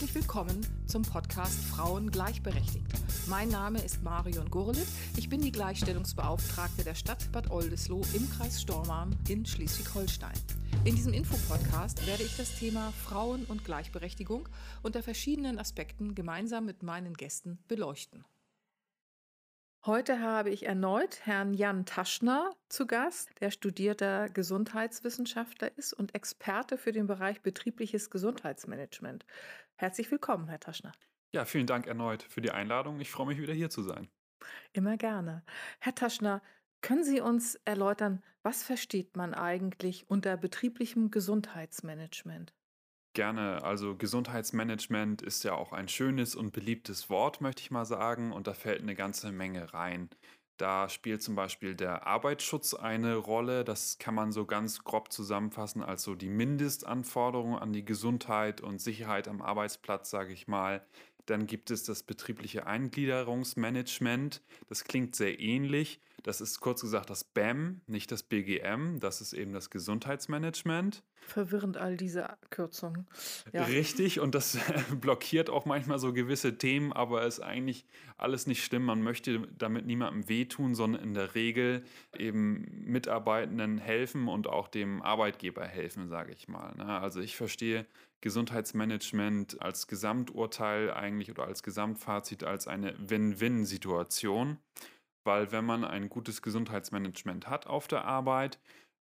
Herzlich willkommen zum Podcast Frauen gleichberechtigt. Mein Name ist Marion Gurlitt. Ich bin die Gleichstellungsbeauftragte der Stadt Bad Oldesloe im Kreis Stormarn in Schleswig-Holstein. In diesem Infopodcast werde ich das Thema Frauen und Gleichberechtigung unter verschiedenen Aspekten gemeinsam mit meinen Gästen beleuchten. Heute habe ich erneut Herrn Jan Taschner zu Gast, der studierter Gesundheitswissenschaftler ist und Experte für den Bereich betriebliches Gesundheitsmanagement. Herzlich willkommen, Herr Taschner. Ja, vielen Dank erneut für die Einladung. Ich freue mich wieder hier zu sein. Immer gerne. Herr Taschner, können Sie uns erläutern, was versteht man eigentlich unter betrieblichem Gesundheitsmanagement? Gerne. Also Gesundheitsmanagement ist ja auch ein schönes und beliebtes Wort, möchte ich mal sagen, und da fällt eine ganze Menge rein. Da spielt zum Beispiel der Arbeitsschutz eine Rolle. Das kann man so ganz grob zusammenfassen als so die Mindestanforderungen an die Gesundheit und Sicherheit am Arbeitsplatz, sage ich mal. Dann gibt es das betriebliche Eingliederungsmanagement. Das klingt sehr ähnlich. Das ist kurz gesagt das BAM, nicht das BGM. Das ist eben das Gesundheitsmanagement. Verwirrend all diese Kürzungen. Ja. Richtig, und das blockiert auch manchmal so gewisse Themen, aber ist eigentlich alles nicht schlimm. Man möchte damit niemandem wehtun, sondern in der Regel eben Mitarbeitenden helfen und auch dem Arbeitgeber helfen, sage ich mal. Ne? Also ich verstehe Gesundheitsmanagement als Gesamturteil eigentlich oder als Gesamtfazit als eine Win-Win-Situation weil wenn man ein gutes Gesundheitsmanagement hat auf der Arbeit,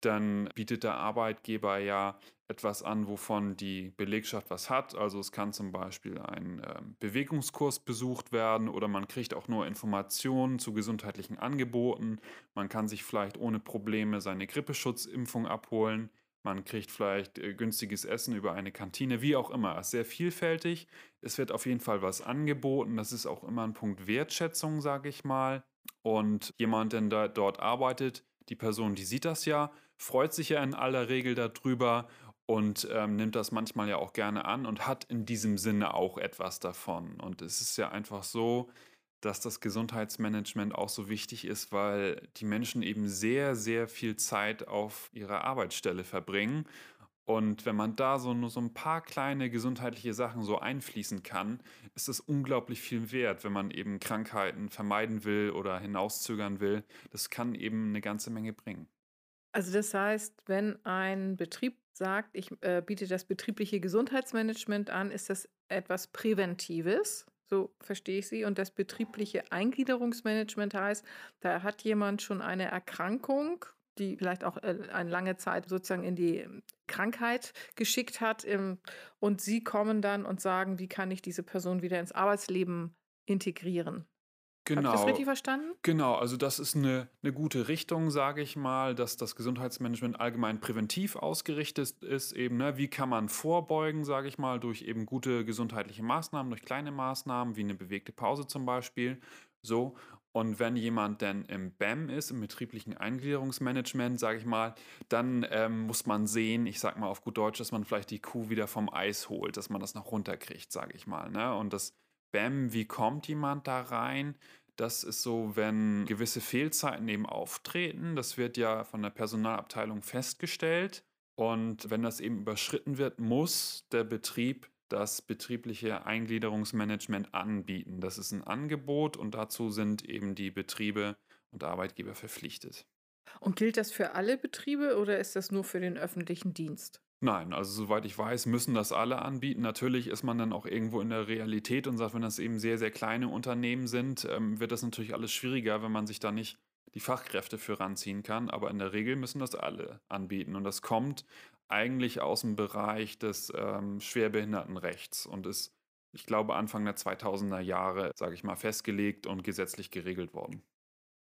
dann bietet der Arbeitgeber ja etwas an, wovon die Belegschaft was hat. Also es kann zum Beispiel ein äh, Bewegungskurs besucht werden oder man kriegt auch nur Informationen zu gesundheitlichen Angeboten. Man kann sich vielleicht ohne Probleme seine Grippeschutzimpfung abholen. Man kriegt vielleicht äh, günstiges Essen über eine Kantine, wie auch immer. Es ist sehr vielfältig. Es wird auf jeden Fall was angeboten. Das ist auch immer ein Punkt Wertschätzung, sage ich mal. Und jemand, der da, dort arbeitet, die Person, die sieht das ja, freut sich ja in aller Regel darüber und ähm, nimmt das manchmal ja auch gerne an und hat in diesem Sinne auch etwas davon. Und es ist ja einfach so, dass das Gesundheitsmanagement auch so wichtig ist, weil die Menschen eben sehr, sehr viel Zeit auf ihrer Arbeitsstelle verbringen und wenn man da so nur so ein paar kleine gesundheitliche Sachen so einfließen kann, ist es unglaublich viel wert, wenn man eben Krankheiten vermeiden will oder hinauszögern will. Das kann eben eine ganze Menge bringen. Also das heißt, wenn ein Betrieb sagt, ich äh, biete das betriebliche Gesundheitsmanagement an, ist das etwas Präventives, so verstehe ich Sie. Und das betriebliche Eingliederungsmanagement heißt, da hat jemand schon eine Erkrankung die vielleicht auch äh, eine lange Zeit sozusagen in die Krankheit geschickt hat. und Sie kommen dann und sagen, wie kann ich diese Person wieder ins Arbeitsleben integrieren? Genau. Habe ich das genau. richtig verstanden? Genau, also das ist eine, eine gute Richtung, sage ich mal, dass das Gesundheitsmanagement allgemein präventiv ausgerichtet ist. Eben, ne? Wie kann man vorbeugen, sage ich mal, durch eben gute gesundheitliche Maßnahmen, durch kleine Maßnahmen, wie eine bewegte Pause zum Beispiel. So, und wenn jemand denn im BAM ist, im betrieblichen Eingliederungsmanagement, sage ich mal, dann ähm, muss man sehen, ich sage mal auf gut Deutsch, dass man vielleicht die Kuh wieder vom Eis holt, dass man das noch runterkriegt, sage ich mal. Ne? Und das BAM, wie kommt jemand da rein? Das ist so, wenn gewisse Fehlzeiten eben auftreten. Das wird ja von der Personalabteilung festgestellt. Und wenn das eben überschritten wird, muss der Betrieb das betriebliche Eingliederungsmanagement anbieten. Das ist ein Angebot und dazu sind eben die Betriebe und Arbeitgeber verpflichtet. Und gilt das für alle Betriebe oder ist das nur für den öffentlichen Dienst? Nein, also soweit ich weiß, müssen das alle anbieten. Natürlich ist man dann auch irgendwo in der Realität und sagt, wenn das eben sehr, sehr kleine Unternehmen sind, ähm, wird das natürlich alles schwieriger, wenn man sich da nicht die Fachkräfte für ranziehen kann. Aber in der Regel müssen das alle anbieten. Und das kommt eigentlich aus dem Bereich des ähm, Schwerbehindertenrechts und ist, ich glaube, Anfang der 2000er Jahre, sage ich mal, festgelegt und gesetzlich geregelt worden.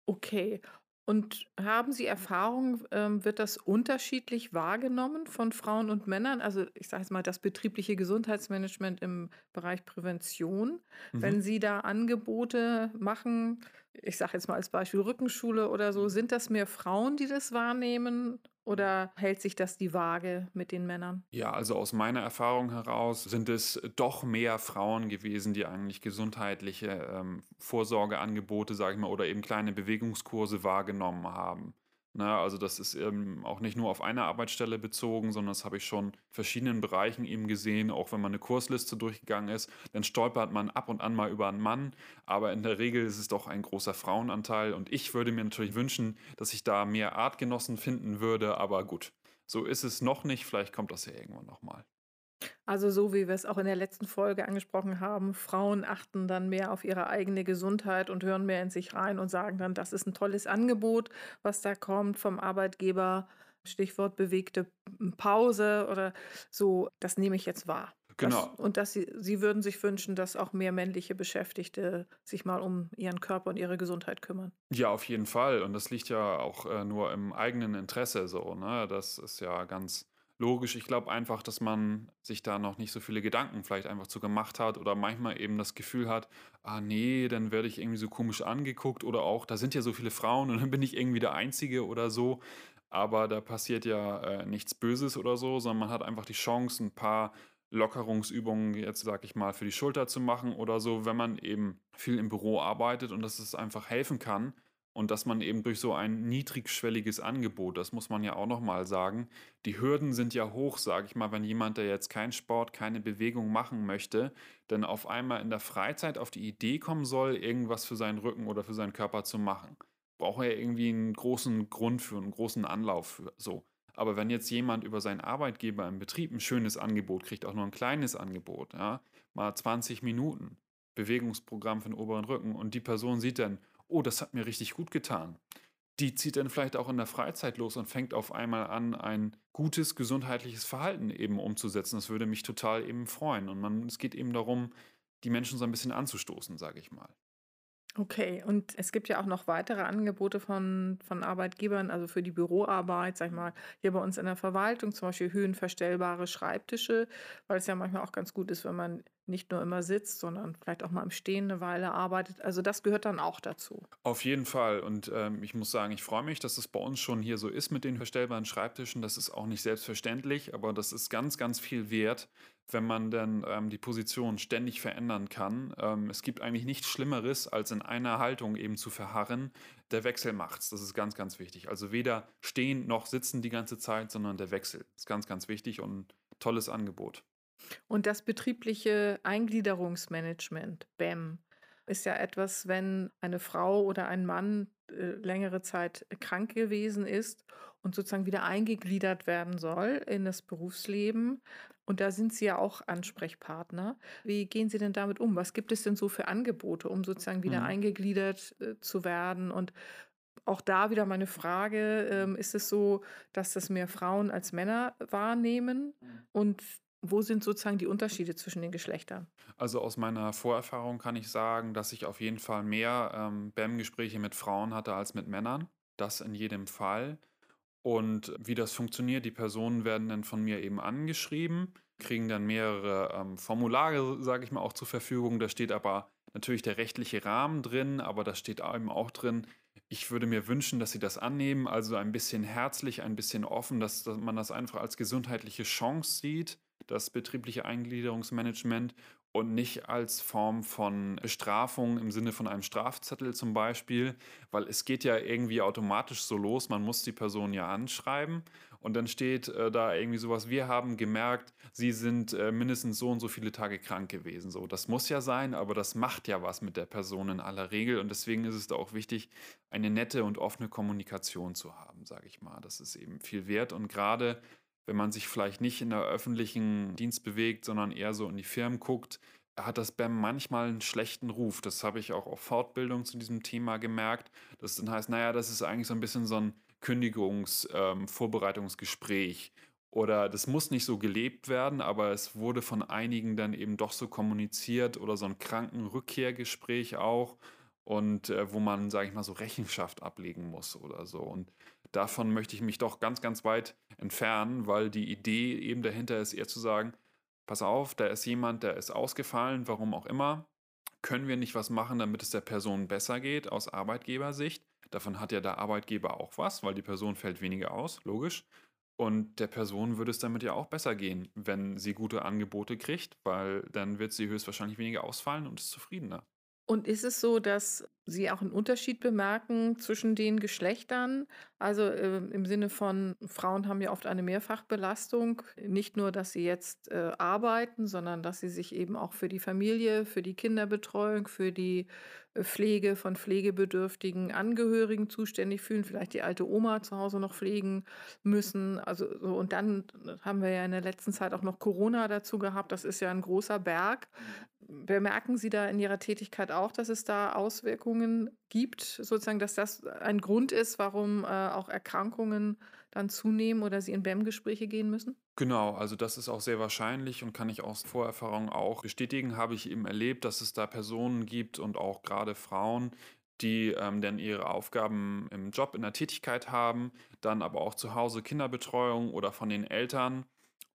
Okay. Und haben Sie Erfahrung, ähm, wird das unterschiedlich wahrgenommen von Frauen und Männern? Also ich sage jetzt mal das betriebliche Gesundheitsmanagement im Bereich Prävention. Mhm. Wenn Sie da Angebote machen, ich sage jetzt mal als Beispiel Rückenschule oder so, sind das mehr Frauen, die das wahrnehmen oder hält sich das die Waage mit den Männern? Ja, also aus meiner Erfahrung heraus sind es doch mehr Frauen gewesen, die eigentlich gesundheitliche ähm, Vorsorgeangebote, sage ich mal, oder eben kleine Bewegungskurse wahrgenommen haben. Ne? Also das ist eben auch nicht nur auf eine Arbeitsstelle bezogen, sondern das habe ich schon in verschiedenen Bereichen eben gesehen. Auch wenn man eine Kursliste durchgegangen ist, dann stolpert man ab und an mal über einen Mann. Aber in der Regel ist es doch ein großer Frauenanteil. Und ich würde mir natürlich wünschen, dass ich da mehr Artgenossen finden würde. Aber gut, so ist es noch nicht. Vielleicht kommt das ja irgendwann nochmal. Also so wie wir es auch in der letzten Folge angesprochen haben, Frauen achten dann mehr auf ihre eigene Gesundheit und hören mehr in sich rein und sagen dann, das ist ein tolles Angebot, was da kommt vom Arbeitgeber. Stichwort bewegte Pause oder so, das nehme ich jetzt wahr. Genau. Das, und dass sie, sie würden sich wünschen, dass auch mehr männliche Beschäftigte sich mal um ihren Körper und ihre Gesundheit kümmern. Ja, auf jeden Fall. Und das liegt ja auch äh, nur im eigenen Interesse so. Ne? Das ist ja ganz logisch. Ich glaube einfach, dass man sich da noch nicht so viele Gedanken vielleicht einfach zu gemacht hat oder manchmal eben das Gefühl hat, ah nee, dann werde ich irgendwie so komisch angeguckt oder auch, da sind ja so viele Frauen und dann bin ich irgendwie der Einzige oder so. Aber da passiert ja äh, nichts Böses oder so, sondern man hat einfach die Chance, ein paar Lockerungsübungen jetzt, sag ich mal, für die Schulter zu machen oder so, wenn man eben viel im Büro arbeitet und dass es einfach helfen kann und dass man eben durch so ein niedrigschwelliges Angebot, das muss man ja auch nochmal sagen, die Hürden sind ja hoch, sage ich mal, wenn jemand, der jetzt keinen Sport, keine Bewegung machen möchte, dann auf einmal in der Freizeit auf die Idee kommen soll, irgendwas für seinen Rücken oder für seinen Körper zu machen. Braucht er irgendwie einen großen Grund für, einen großen Anlauf für so. Aber wenn jetzt jemand über seinen Arbeitgeber im Betrieb ein schönes Angebot kriegt, auch nur ein kleines Angebot, ja, mal 20 Minuten Bewegungsprogramm für den oberen Rücken und die Person sieht dann, oh, das hat mir richtig gut getan. Die zieht dann vielleicht auch in der Freizeit los und fängt auf einmal an, ein gutes gesundheitliches Verhalten eben umzusetzen. Das würde mich total eben freuen. Und man, es geht eben darum, die Menschen so ein bisschen anzustoßen, sage ich mal. Okay, und es gibt ja auch noch weitere Angebote von, von Arbeitgebern, also für die Büroarbeit, sag ich mal, hier bei uns in der Verwaltung, zum Beispiel höhenverstellbare Schreibtische, weil es ja manchmal auch ganz gut ist, wenn man nicht nur immer sitzt, sondern vielleicht auch mal im Stehen eine Weile arbeitet. Also das gehört dann auch dazu. Auf jeden Fall. Und ähm, ich muss sagen, ich freue mich, dass es bei uns schon hier so ist mit den verstellbaren Schreibtischen. Das ist auch nicht selbstverständlich, aber das ist ganz, ganz viel wert, wenn man dann ähm, die Position ständig verändern kann. Ähm, es gibt eigentlich nichts Schlimmeres, als in einer Haltung eben zu verharren. Der Wechsel macht's. Das ist ganz, ganz wichtig. Also weder stehen noch sitzen die ganze Zeit, sondern der Wechsel ist ganz, ganz wichtig und ein tolles Angebot. Und das betriebliche Eingliederungsmanagement, BEM, ist ja etwas, wenn eine Frau oder ein Mann äh, längere Zeit krank gewesen ist und sozusagen wieder eingegliedert werden soll in das Berufsleben. Und da sind Sie ja auch Ansprechpartner. Wie gehen Sie denn damit um? Was gibt es denn so für Angebote, um sozusagen wieder mhm. eingegliedert äh, zu werden? Und auch da wieder meine Frage, ähm, ist es so, dass das mehr Frauen als Männer wahrnehmen? Mhm. Und wo sind sozusagen die Unterschiede zwischen den Geschlechtern? Also aus meiner Vorerfahrung kann ich sagen, dass ich auf jeden Fall mehr ähm, BAM-Gespräche mit Frauen hatte als mit Männern. Das in jedem Fall. Und wie das funktioniert, die Personen werden dann von mir eben angeschrieben, kriegen dann mehrere ähm, Formulare, sage ich mal, auch zur Verfügung. Da steht aber natürlich der rechtliche Rahmen drin, aber da steht eben auch drin, ich würde mir wünschen, dass sie das annehmen, also ein bisschen herzlich, ein bisschen offen, dass, dass man das einfach als gesundheitliche Chance sieht das betriebliche Eingliederungsmanagement und nicht als Form von Bestrafung im Sinne von einem Strafzettel zum Beispiel, weil es geht ja irgendwie automatisch so los, man muss die Person ja anschreiben und dann steht äh, da irgendwie sowas, wir haben gemerkt, sie sind äh, mindestens so und so viele Tage krank gewesen. So, das muss ja sein, aber das macht ja was mit der Person in aller Regel und deswegen ist es da auch wichtig, eine nette und offene Kommunikation zu haben, sage ich mal. Das ist eben viel wert und gerade wenn man sich vielleicht nicht in der öffentlichen Dienst bewegt, sondern eher so in die Firmen guckt, hat das BAM manchmal einen schlechten Ruf. Das habe ich auch auf Fortbildung zu diesem Thema gemerkt. Das dann heißt, naja, das ist eigentlich so ein bisschen so ein Kündigungsvorbereitungsgespräch. Ähm, oder das muss nicht so gelebt werden, aber es wurde von einigen dann eben doch so kommuniziert oder so ein Krankenrückkehrgespräch auch und äh, wo man, sage ich mal, so Rechenschaft ablegen muss oder so. Und davon möchte ich mich doch ganz, ganz weit entfernen, weil die Idee eben dahinter ist, eher zu sagen, pass auf, da ist jemand, der ist ausgefallen, warum auch immer. Können wir nicht was machen, damit es der Person besser geht aus Arbeitgebersicht? Davon hat ja der Arbeitgeber auch was, weil die Person fällt weniger aus, logisch. Und der Person würde es damit ja auch besser gehen, wenn sie gute Angebote kriegt, weil dann wird sie höchstwahrscheinlich weniger ausfallen und ist zufriedener. Und ist es so, dass Sie auch einen Unterschied bemerken zwischen den Geschlechtern? Also, ähm, im Sinne von, Frauen haben ja oft eine Mehrfachbelastung. Nicht nur, dass sie jetzt, äh, arbeiten, sondern dass sie sich eben auch für die Familie, für die Kinderbetreuung, für die, äh, Pflege von pflegebedürftigen Angehörigen zuständig fühlen, vielleicht die alte Oma zu Hause noch pflegen müssen. Also, so und dann haben wir ja in der letzten Zeit auch noch Corona dazu gehabt. Das ist ja ein großer Berg. Bemerken Sie da in Ihrer Tätigkeit auch, dass es da Auswirkungen gibt, sozusagen, dass das ein Grund ist, warum äh, auch Erkrankungen dann zunehmen oder Sie in BEM-Gespräche gehen müssen? Genau, also das ist auch sehr wahrscheinlich und kann ich aus Vorerfahrung auch bestätigen, habe ich eben erlebt, dass es da Personen gibt und auch gerade Frauen, die ähm, dann ihre Aufgaben im Job, in der Tätigkeit haben, dann aber auch zu Hause Kinderbetreuung oder von den Eltern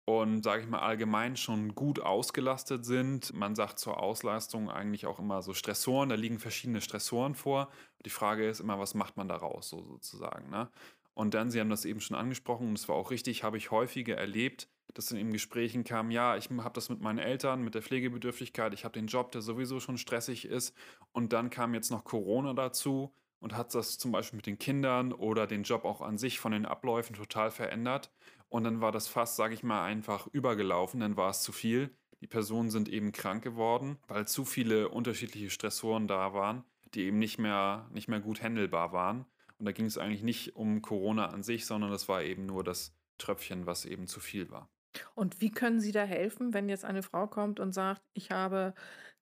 und, sage ich mal, allgemein schon gut ausgelastet sind. Man sagt zur Auslastung eigentlich auch immer so Stressoren, da liegen verschiedene Stressoren vor. Die Frage ist immer, was macht man daraus so sozusagen. Ne? Und dann, Sie haben das eben schon angesprochen und es war auch richtig, habe ich häufiger erlebt, dass in Gesprächen kam, ja, ich habe das mit meinen Eltern, mit der Pflegebedürftigkeit, ich habe den Job, der sowieso schon stressig ist. Und dann kam jetzt noch Corona dazu und hat das zum Beispiel mit den Kindern oder den Job auch an sich von den Abläufen total verändert. Und dann war das fast, sage ich mal, einfach übergelaufen, dann war es zu viel. Die Personen sind eben krank geworden, weil zu viele unterschiedliche Stressoren da waren, die eben nicht mehr, nicht mehr gut handelbar waren. Und da ging es eigentlich nicht um Corona an sich, sondern das war eben nur das Tröpfchen, was eben zu viel war. Und wie können Sie da helfen, wenn jetzt eine Frau kommt und sagt, ich habe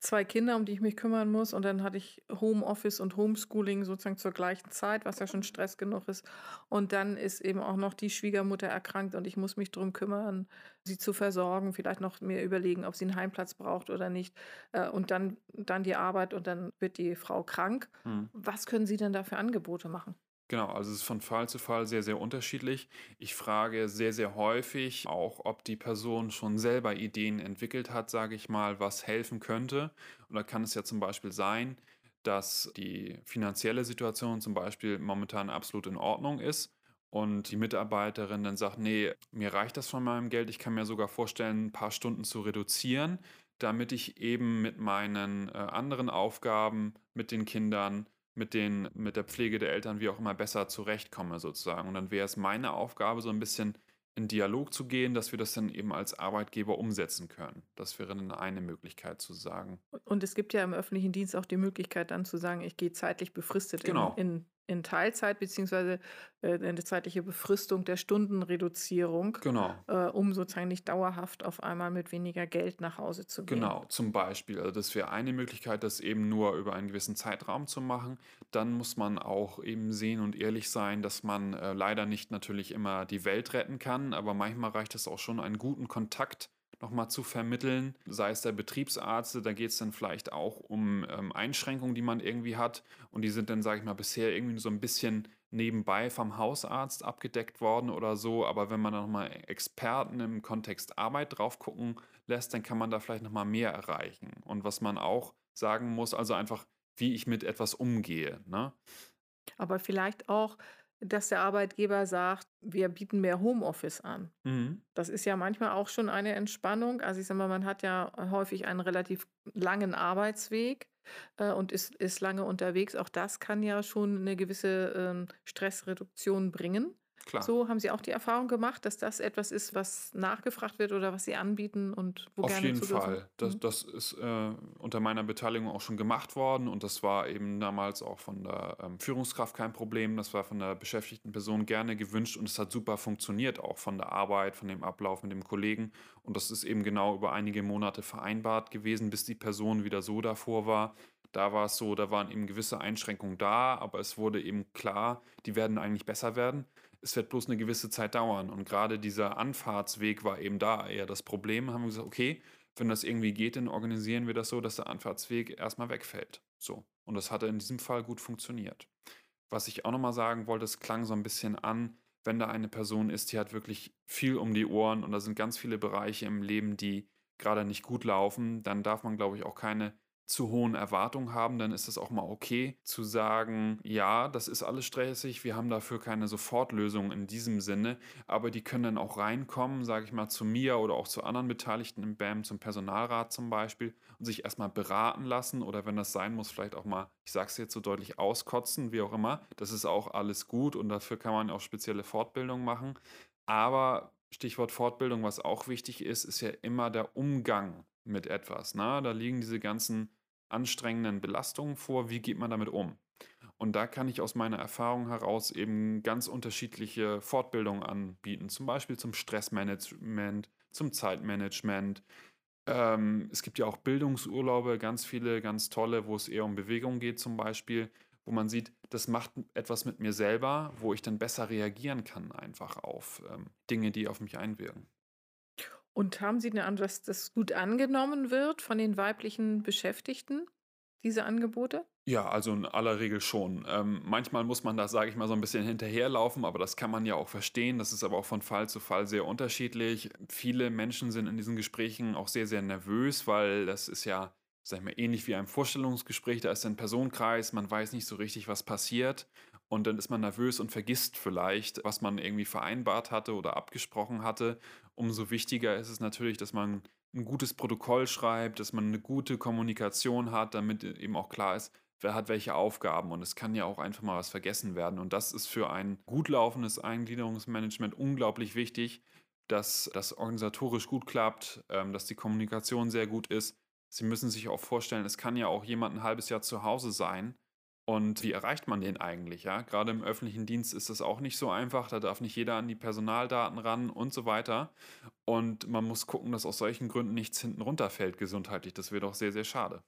zwei Kinder, um die ich mich kümmern muss und dann hatte ich Homeoffice und Homeschooling sozusagen zur gleichen Zeit, was ja schon Stress genug ist. Und dann ist eben auch noch die Schwiegermutter erkrankt und ich muss mich darum kümmern, sie zu versorgen, vielleicht noch mir überlegen, ob sie einen Heimplatz braucht oder nicht. Äh, und dann, dann die Arbeit und dann wird die Frau krank. Hm. Was können Sie denn da für Angebote machen? Genau, also es ist von Fall zu Fall sehr, sehr unterschiedlich. Ich frage sehr, sehr häufig auch, ob die Person schon selber Ideen entwickelt hat, sage ich mal, was helfen könnte. Und da kann es ja zum Beispiel sein, dass die finanzielle Situation zum Beispiel momentan absolut in Ordnung ist und die Mitarbeiterin dann sagt, nee, mir reicht das von meinem Geld, ich kann mir sogar vorstellen, ein paar Stunden zu reduzieren, damit ich eben mit meinen äh, anderen Aufgaben, mit den Kindern, mit, den, mit der Pflege der Eltern wie auch immer besser zurechtkomme sozusagen. Und dann wäre es meine Aufgabe, so ein bisschen in Dialog zu gehen, dass wir das dann eben als Arbeitgeber umsetzen können. Das wäre dann eine Möglichkeit zu sagen. Und es gibt ja im öffentlichen Dienst auch die Möglichkeit dann zu sagen, ich gehe zeitlich befristet genau. in, in in Teilzeit beziehungsweise äh, eine zeitliche Befristung der Stundenreduzierung, genau. äh, um sozusagen nicht dauerhaft auf einmal mit weniger Geld nach Hause zu gehen. Genau, zum Beispiel. Also das wäre eine Möglichkeit, das eben nur über einen gewissen Zeitraum zu machen. Dann muss man auch eben sehen und ehrlich sein, dass man äh, leider nicht natürlich immer die Welt retten kann, aber manchmal reicht es auch schon, einen guten Kontakt nochmal zu vermitteln, sei es der Betriebsarzt, da geht es dann vielleicht auch um ähm, Einschränkungen, die man irgendwie hat und die sind dann, sage ich mal, bisher irgendwie so ein bisschen nebenbei vom Hausarzt abgedeckt worden oder so, aber wenn man dann nochmal Experten im Kontext Arbeit drauf gucken lässt, dann kann man da vielleicht nochmal mehr erreichen. Und was man auch sagen muss, also einfach, wie ich mit etwas umgehe. Ne? Aber vielleicht auch, dass der Arbeitgeber sagt, wir bieten mehr Homeoffice an. Mhm. Das ist ja manchmal auch schon eine Entspannung. Also ich sage mal, man hat ja häufig einen relativ langen Arbeitsweg äh, und ist, ist lange unterwegs. Auch das kann ja schon eine gewisse äh, Stressreduktion bringen. Klar. So haben Sie auch die Erfahrung gemacht, dass das etwas ist, was nachgefragt wird oder was Sie anbieten und wo Auf gerne jeden Fall. Das, mhm. das ist äh, unter meiner Beteiligung auch schon gemacht worden und das war eben damals auch von der ähm, Führungskraft kein Problem. Das war von der beschäftigten Person gerne gewünscht und es hat super funktioniert, auch von der Arbeit, von dem Ablauf mit dem Kollegen. Und das ist eben genau über einige Monate vereinbart gewesen, bis die Person wieder so davor war. Da war es so, da waren eben gewisse Einschränkungen da, aber es wurde eben klar, die werden eigentlich besser werden es wird bloß eine gewisse Zeit dauern. Und gerade dieser Anfahrtsweg war eben da eher das Problem. Haben wir gesagt, okay, wenn das irgendwie geht, dann organisieren wir das so, dass der Anfahrtsweg erstmal wegfällt. So. Und das hatte in diesem Fall gut funktioniert. Was ich auch nochmal sagen wollte, es klang so ein bisschen an, wenn da eine Person ist, die hat wirklich viel um die Ohren und da sind ganz viele Bereiche im Leben, die gerade nicht gut laufen, dann darf man, glaube ich, auch keine zu hohen Erwartungen haben, dann ist es auch mal okay zu sagen, ja, das ist alles stressig, wir haben dafür keine Sofortlösung in diesem Sinne, aber die können dann auch reinkommen, sage ich mal, zu mir oder auch zu anderen Beteiligten im BAM, zum Personalrat zum Beispiel und sich erstmal beraten lassen oder wenn das sein muss, vielleicht auch mal, ich sage es jetzt so deutlich, auskotzen, wie auch immer. Das ist auch alles gut und dafür kann man auch spezielle Fortbildungen machen. Aber Stichwort Fortbildung, was auch wichtig ist, ist ja immer der Umgang mit etwas. Ne? Da liegen diese ganzen anstrengenden Belastungen vor. Wie geht man damit um? Und da kann ich aus meiner Erfahrung heraus eben ganz unterschiedliche Fortbildungen anbieten, zum Beispiel zum Stressmanagement, zum Zeitmanagement. Ähm, es gibt ja auch Bildungsurlaube, ganz viele, ganz tolle, wo es eher um Bewegung geht zum Beispiel, wo man sieht, das macht etwas mit mir selber, wo ich dann besser reagieren kann einfach auf ähm, Dinge, die auf mich einwirken. Und haben Sie den Eindruck, dass das gut angenommen wird von den weiblichen Beschäftigten, diese Angebote? Ja, also in aller Regel schon. Ähm, manchmal muss man da, sage ich mal, so ein bisschen hinterherlaufen, aber das kann man ja auch verstehen. Das ist aber auch von Fall zu Fall sehr unterschiedlich. Viele Menschen sind in diesen Gesprächen auch sehr, sehr nervös, weil das ist ja, sag ich mal, ähnlich wie ein Vorstellungsgespräch. Da ist ein Personenkreis, man weiß nicht so richtig, was passiert. Und dann ist man nervös und vergisst vielleicht, was man irgendwie vereinbart hatte oder abgesprochen hatte. Umso wichtiger ist es natürlich, dass man ein gutes Protokoll schreibt, dass man eine gute Kommunikation hat, damit eben auch klar ist, wer hat welche Aufgaben. Und es kann ja auch einfach mal was vergessen werden. Und das ist für ein gut laufendes Eingliederungsmanagement unglaublich wichtig, dass das organisatorisch gut klappt, ähm, dass die Kommunikation sehr gut ist. Sie müssen sich auch vorstellen, es kann ja auch jemand ein halbes Jahr zu Hause sein und wie erreicht man den eigentlich? Ja? Gerade im öffentlichen Dienst ist das auch nicht so einfach. Da darf nicht jeder an die Personaldaten ran und so weiter. Und man muss gucken, dass aus solchen Gründen nichts hinten runterfällt gesundheitlich. Das wäre doch sehr, sehr schade.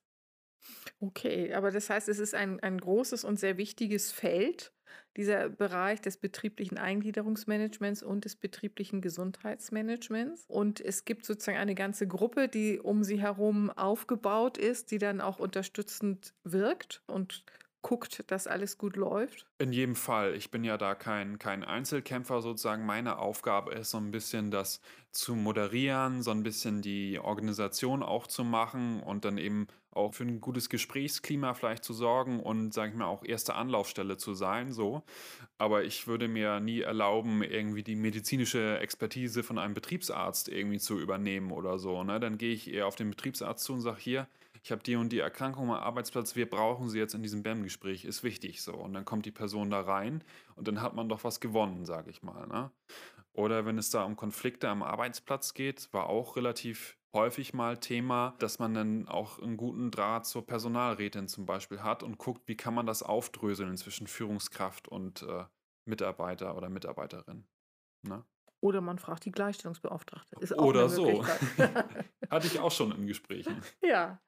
Okay, aber das heißt, es ist ein, ein großes und sehr wichtiges Feld, dieser Bereich des betrieblichen Eingliederungsmanagements und des betrieblichen Gesundheitsmanagements. Und es gibt sozusagen eine ganze Gruppe, die um sie herum aufgebaut ist, die dann auch unterstützend wirkt und guckt, dass alles gut läuft? In jedem Fall. Ich bin ja da kein, kein Einzelkämpfer sozusagen. Meine Aufgabe ist so ein bisschen das zu moderieren, so ein bisschen die Organisation auch zu machen und dann eben auch für ein gutes Gesprächsklima vielleicht zu sorgen und, sage ich mal, auch erste Anlaufstelle zu sein, so. Aber ich würde mir nie erlauben, irgendwie die medizinische Expertise von einem Betriebsarzt irgendwie zu übernehmen oder so. Ne? Dann gehe ich eher auf den Betriebsarzt zu und sage, hier, ich habe die und die Erkrankung am Arbeitsplatz, wir brauchen sie jetzt in diesem BAM-Gespräch, ist wichtig so. Und dann kommt die Person da rein und dann hat man doch was gewonnen, sage ich mal. Ne? Oder wenn es da um Konflikte am Arbeitsplatz geht, war auch relativ häufig mal Thema, dass man dann auch einen guten Draht zur Personalrätin zum Beispiel hat und guckt, wie kann man das aufdröseln zwischen Führungskraft und äh, Mitarbeiter oder Mitarbeiterin. Ne? Oder man fragt die Gleichstellungsbeauftragte. Ist auch Oder so. Hatte ich auch schon in Gesprächen. Ja.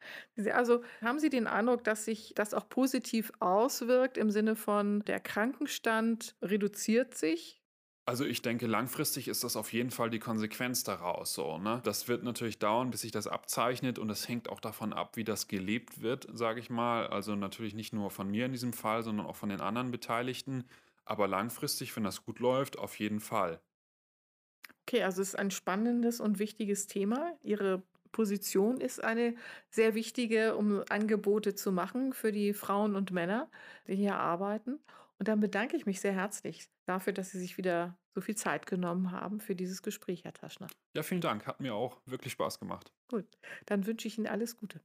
Also haben Sie den Eindruck, dass sich das auch positiv auswirkt im Sinne von der Krankenstand reduziert sich? Also ich denke, langfristig ist das auf jeden Fall die Konsequenz daraus so. Ne? Das wird natürlich dauern, bis sich das abzeichnet und es hängt auch davon ab, wie das gelebt wird, sage ich mal. Also natürlich nicht nur von mir in diesem Fall, sondern auch von den anderen Beteiligten. Aber langfristig, wenn das gut läuft, auf jeden Fall. Okay, also es ist ein spannendes und wichtiges Thema. Ihre Position ist eine sehr wichtige, um Angebote zu machen für die Frauen und Männer, die hier arbeiten. Und dann bedanke ich mich sehr herzlich dafür, dass Sie sich wieder so viel Zeit genommen haben für dieses Gespräch, Herr Taschner. Ja, vielen Dank. Hat mir auch wirklich Spaß gemacht. Gut, dann wünsche ich Ihnen alles Gute.